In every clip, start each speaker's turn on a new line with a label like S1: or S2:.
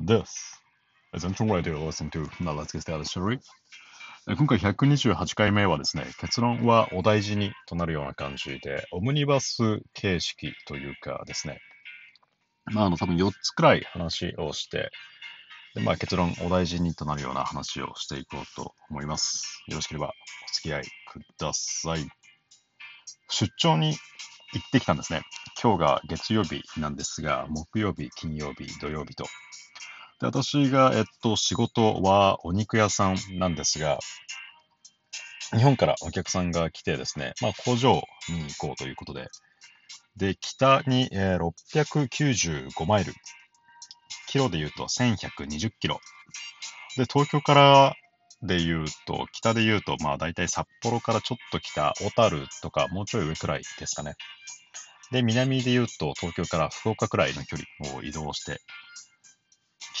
S1: This is Intro Radio Listen to Now Let's Get Started, shall we? 今回128回目はですね、結論はお大事にとなるような感じで、オムニバス形式というかですね、まあ、あの、多分4つくらい話をして、でまあ、結論お大事にとなるような話をしていこうと思います。よろしければお付き合いください。出張に行ってきたんですね。今日が月曜日なんですが、木曜日、金曜日、土曜日と。で私が、えっと、仕事はお肉屋さんなんですが、日本からお客さんが来てですね、まあ、工場に行こうということで、で、北に、えー、695マイル、キロで言うと1120キロ。で、東京からで言うと、北で言うと、まあ大体札幌からちょっと北、小樽とかもうちょい上くらいですかね。で、南で言うと、東京から福岡くらいの距離を移動して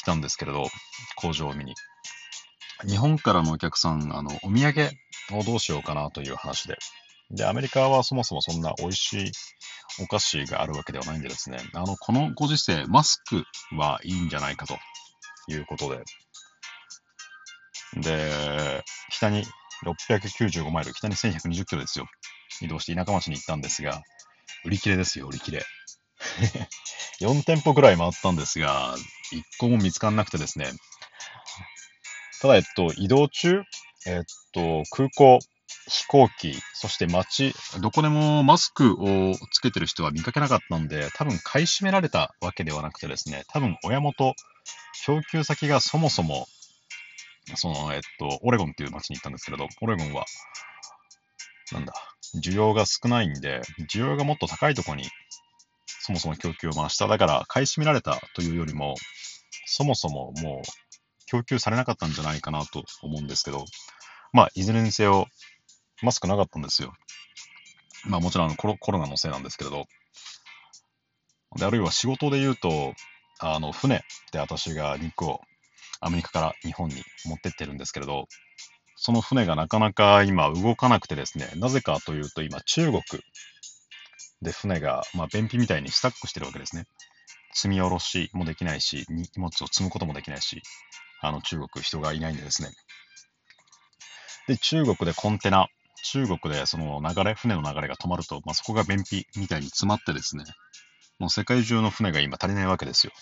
S1: たんですけれど、工場を見に。日本からのお客さん、あの、お土産をどうしようかなという話で。で、アメリカはそもそもそんな美味しいお菓子があるわけではないんでですね、あの、このご時世、マスクはいいんじゃないかということで、で、北に695マイル、北に1120キロですよ。移動して田舎町に行ったんですが、売り切れですよ、売り切れ。4店舗くらい回ったんですが、1個も見つからなくてですね。ただ、えっと、移動中、えっと、空港、飛行機、そして街、どこでもマスクをつけてる人は見かけなかったんで、多分買い占められたわけではなくてですね、多分親元、供給先がそもそもその、えっと、オレゴンっていう街に行ったんですけれど、オレゴンは、なんだ、需要が少ないんで、需要がもっと高いところに、そもそも供給を回した。だから、買い占められたというよりも、そもそももう、供給されなかったんじゃないかなと思うんですけど、まあ、いずれにせよ、マスクなかったんですよ。まあ、もちろんコロコロナのせいなんですけれど、で、あるいは仕事で言うと、あの、船で私が肉をアメリカから日本に持ってってるんですけれど、その船がなかなか今動かなくてですね、なぜかというと今中国で船が、まあ、便秘みたいにスタックしてるわけですね。積み下ろしもできないし、荷物を積むこともできないし、あの中国人がいないんでですね。で、中国でコンテナ、中国でその流れ、船の流れが止まると、まあ、そこが便秘みたいに詰まってですね、もう世界中の船が今足りないわけですよ。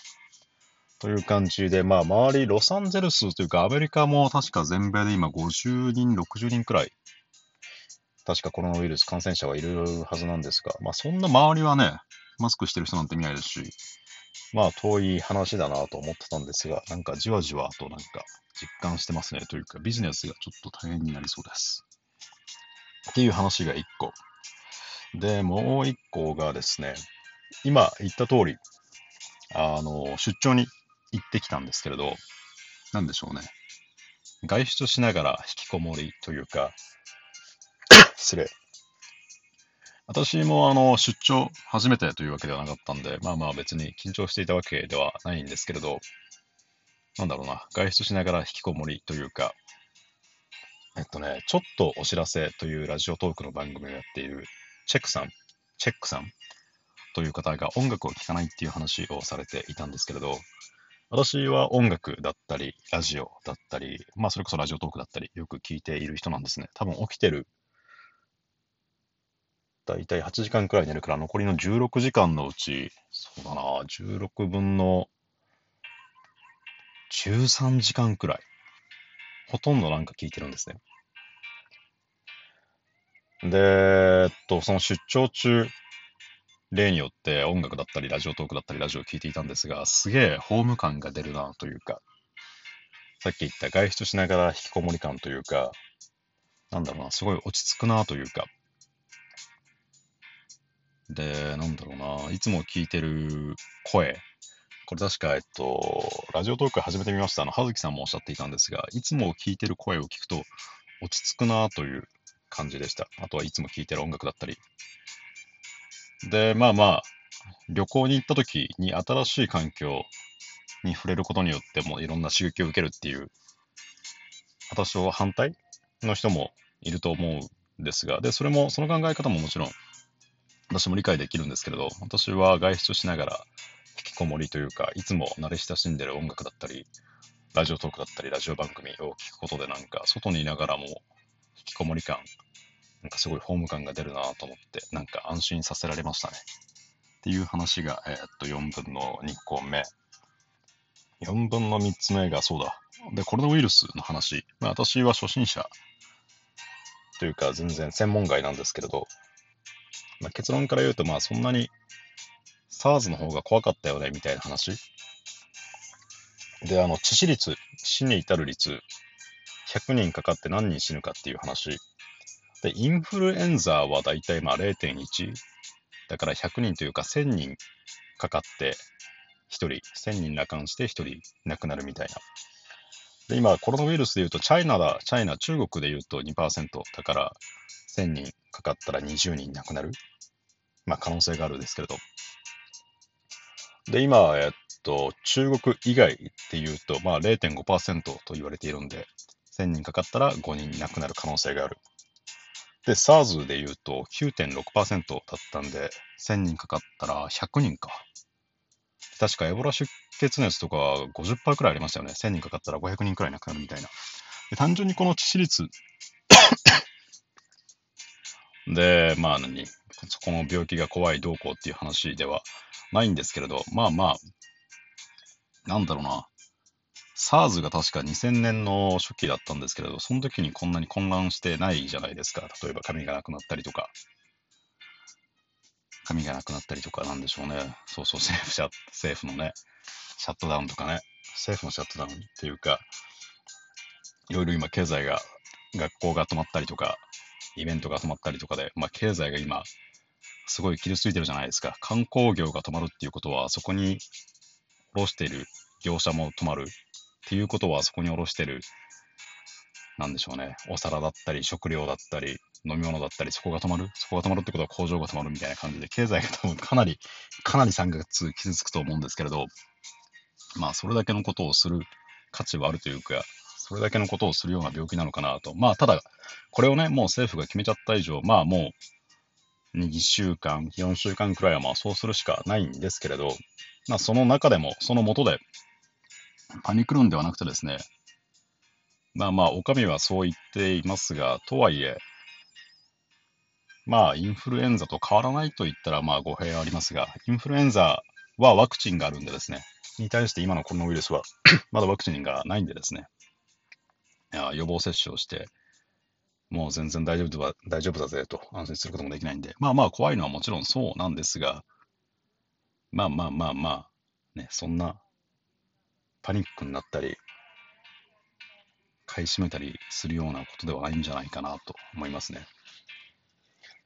S1: という感じで、まあ、周り、ロサンゼルスというか、アメリカも確か全米で今50人、60人くらい、確かコロナウイルス感染者はいるはずなんですが、まあ、そんな周りはね、マスクしてる人なんて見ないですし、まあ、遠い話だなと思ってたんですが、なんかじわじわとなんか実感してますね。というか、ビジネスがちょっと大変になりそうです。っていう話が1個。で、もう1個がですね、今言った通り、あの、出張に行ってきたんですけれど、なんでしょうね。外出しながら引きこもりというか、失礼。私もあの出張初めてというわけではなかったんで、まあまあ別に緊張していたわけではないんですけれど、なんだろうな、外出しながら引きこもりというか、えっとね、ちょっとお知らせというラジオトークの番組をやっているチェックさん、チェックさんという方が音楽を聴かないっていう話をされていたんですけれど、私は音楽だったり、ラジオだったり、まあそれこそラジオトークだったり、よく聞いている人なんですね。多分起きてる、だいたい8時間くらい寝るから、残りの16時間のうち、そうだな、16分の13時間くらい、ほとんどなんか聞いてるんですね。で、えっと、その出張中、例によって音楽だったり、ラジオトークだったり、ラジオを聴いていたんですが、すげえホーム感が出るなというか、さっき言った外出しながら引きこもり感というか、なんだろうな、すごい落ち着くなというか、で、なんだろうな、いつも聞いてる声、これ確か、えっと、ラジオトーク始めてみました。あの、葉月さんもおっしゃっていたんですが、いつも聞いてる声を聞くと落ち着くなという感じでした。あとはいつも聞いてる音楽だったり、で、まあまあ、旅行に行った時に新しい環境に触れることによってもいろんな刺激を受けるっていう、私は反対の人もいると思うんですが、で、それも、その考え方ももちろん、私も理解できるんですけれど、私は外出しながら引きこもりというか、いつも慣れ親しんでる音楽だったり、ラジオトークだったり、ラジオ番組を聞くことでなんか、外にいながらも引きこもり感、なんかすごいホーム感が出るなと思って、なんか安心させられましたね。っていう話が、えー、っと、4分の2個目。4分の3つ目がそうだ。で、コロナウイルスの話。まあ、私は初心者というか、全然専門外なんですけれど、まあ、結論から言うと、まあ、そんなに SARS の方が怖かったよね、みたいな話。で、あの、致死率、死に至る率、100人かかって何人死ぬかっていう話。で、インフルエンザはだいたいまあ0.1。だから100人というか1000人かかって1人、1000人羅漢して1人亡くなるみたいな。で、今、コロナウイルスで言うと、チャイナだ、チャイナ、中国で言うと2%だから、1000人かかったら20人亡くなる。まあ、可能性があるんですけれど。で、今、えっと、中国以外っていうと、まあ0.5%と言われているんで、1000人かかったら5人亡くなる可能性がある。で、SARS で言うと9.6%だったんで、1000人かかったら100人か。確かエボラ出血熱とか50%くらいありましたよね。1000人かかったら500人くらい亡くなるみたいな。で単純にこの致死率で、まあ何、この病気が怖いどうこうっていう話ではないんですけれど、まあまあ、なんだろうな。SARS が確か2000年の初期だったんですけれど、その時にこんなに混乱してないじゃないですか。例えば髪がなくなったりとか。髪がなくなったりとかなんでしょうね。そうそう、政府シャ政府のね、シャットダウンとかね。政府のシャットダウンっていうか、いろいろ今経済が、学校が止まったりとか、イベントが止まったりとかで、まあ経済が今、すごい傷ついてるじゃないですか。観光業が止まるっていうことは、そこに卸している業者も止まるっていうことは、そこに卸してる、なんでしょうね、お皿だったり、食料だったり、飲み物だったり、そこが止まる？そこが止まるってことは工場が止まるみたいな感じで、経済が多分かなり、かなり3月傷つくと思うんですけれど、まあ、それだけのことをする価値はあるというか、それだけのことをするような病気なのかなと。まあ、ただ、これをね、もう政府が決めちゃった以上、まあもう、2週間、4週間くらいはまあそうするしかないんですけれど、まあその中でも、その下で、パニクるんではなくてですね、まあまあ、お上はそう言っていますが、とはいえ、まあ、インフルエンザと変わらないと言ったら、まあ、語弊はありますが、インフルエンザはワクチンがあるんでですね、に対して今のコロナウイルスは まだワクチンがないんでですね、予防接種をして、もう全然大丈夫だ大丈夫だぜと安心することもできないんで、まあまあ怖いのはもちろんそうなんですが、まあまあまあまあ、ね、そんなパニックになったり、買い占めたりするようなことではないんじゃないかなと思いますね。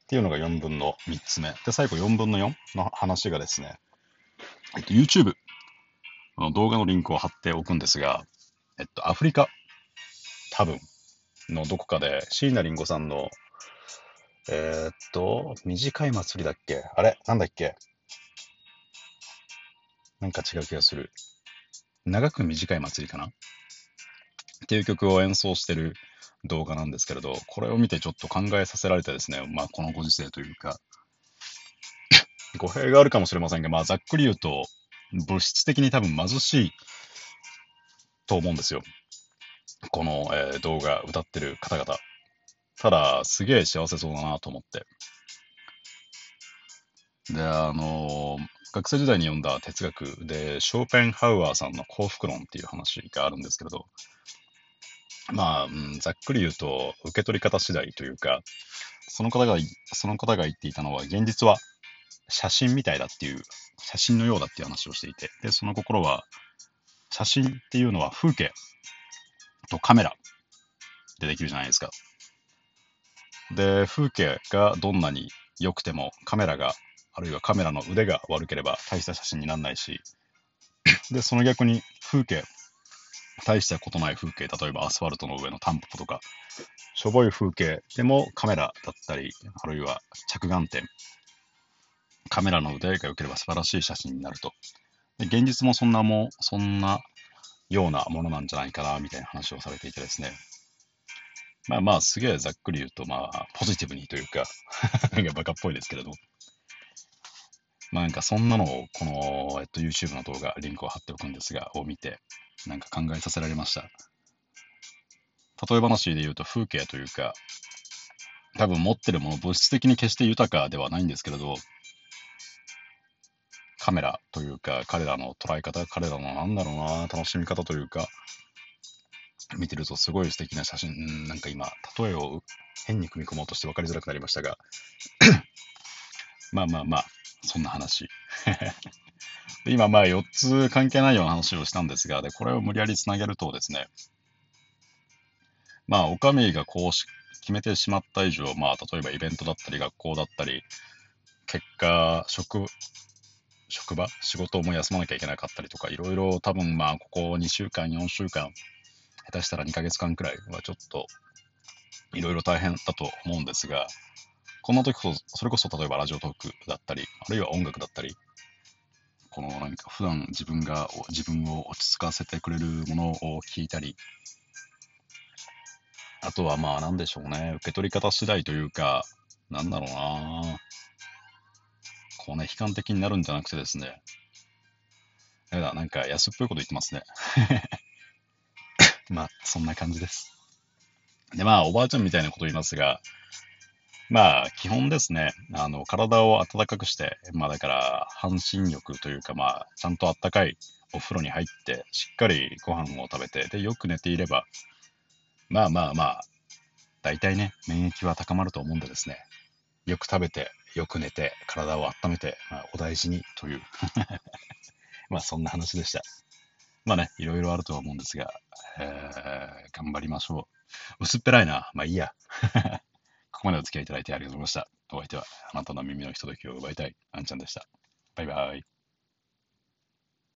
S1: っていうのが4分の3つ目。で、最後4分の4の話がですね、えっと、YouTube の動画のリンクを貼っておくんですが、えっと、アフリカ、多分、のどこかで、椎名林檎さんの、えー、っと、短い祭りだっけ？あれ？なんだっけ？なんか違う気がする。長く短い祭りかな？っていう曲を演奏してる動画なんですけれど、これを見てちょっと考えさせられてですね、まあこのご時世というか、語弊があるかもしれませんが、まあざっくり言うと、物質的に多分貧しいと思うんですよ。この、えー、動画歌ってる方々。ただ、すげえ幸せそうだなと思って。で、あのー、学生時代に読んだ哲学で、ショーペンハウアーさんの幸福論っていう話があるんですけれど、まあ、うん、ざっくり言うと、受け取り方次第というか、その方が、その方が言っていたのは、現実は写真みたいだっていう、写真のようだっていう話をしていて、で、その心は、写真っていうのは風景とカメラでできるじゃないですか。で、風景がどんなに良くても、カメラが、あるいはカメラの腕が悪ければ大した写真にならないし、で、その逆に風景、大したことない風景、例えばアスファルトの上のタンポポとか、しょぼい風景でもカメラだったり、あるいは着眼点、カメラの腕が良ければ素晴らしい写真になると。で現実もそんなも、そんなようなものなんじゃないかな、みたいな話をされていてですね。まあまあ、すげえざっくり言うと、まあ、ポジティブにというか なんかバカっぽいですけれど。まあなんかそんなのを、この、えっと、YouTube の動画、リンクを貼っておくんですが、を見て、なんか考えさせられました。例え話で言うと風景というか、多分持ってるもの、物質的に決して豊かではないんですけれど、カメラというか、彼らの捉え方、彼らのなんだろうな、楽しみ方というか、見てるとすごい素敵な写真、なんか今、例えを変に組み込もうとして分かりづらくなりましたが、まあまあまあ、そんな話。で今、まあ4つ関係ないような話をしたんですが、で、これを無理やりつなげるとですね、まあ、お上がこうし決めてしまった以上、まあ、例えばイベントだったり、学校だったり、結果、職、職場、仕事も休まなきゃいけなかったりとか、いろいろ多分まあ、ここ2週間、4週間、下手したら2ヶ月間くらいはちょっと、いろいろ大変だと思うんですが、こんな時こそ、それこそ例えばラジオトークだったり、あるいは音楽だったり、このなんか普段自分が、自分を落ち着かせてくれるものを聞いたり、あとはまあなんでしょうね、受け取り方次第というか、なんだろうなこうね、悲観的になるんじゃなくてですね、やだなんか安っぽいこと言ってますね。まあ、そんな感じです。で、まあ、おばあちゃんみたいなこと言いますが、まあ、基本ですね、あの、体を温かくして、まあ、だから、半身浴というか、まあ、ちゃんとあったかいお風呂に入って、しっかりご飯を食べて、で、よく寝ていれば、まあまあまあ、大体ね、免疫は高まると思うんでですね、よく食べて、よく寝て、体を温めて、まあ、お大事にという、まあそんな話でした。まあね、いろいろあるとは思うんですが、えー、頑張りましょう。薄っぺらいな。まあいいや。ここまでお付き合いいただいてありがとうございました。お相手はあなたの耳のひとときを奪いたい、あんちゃんでした。バイバイ。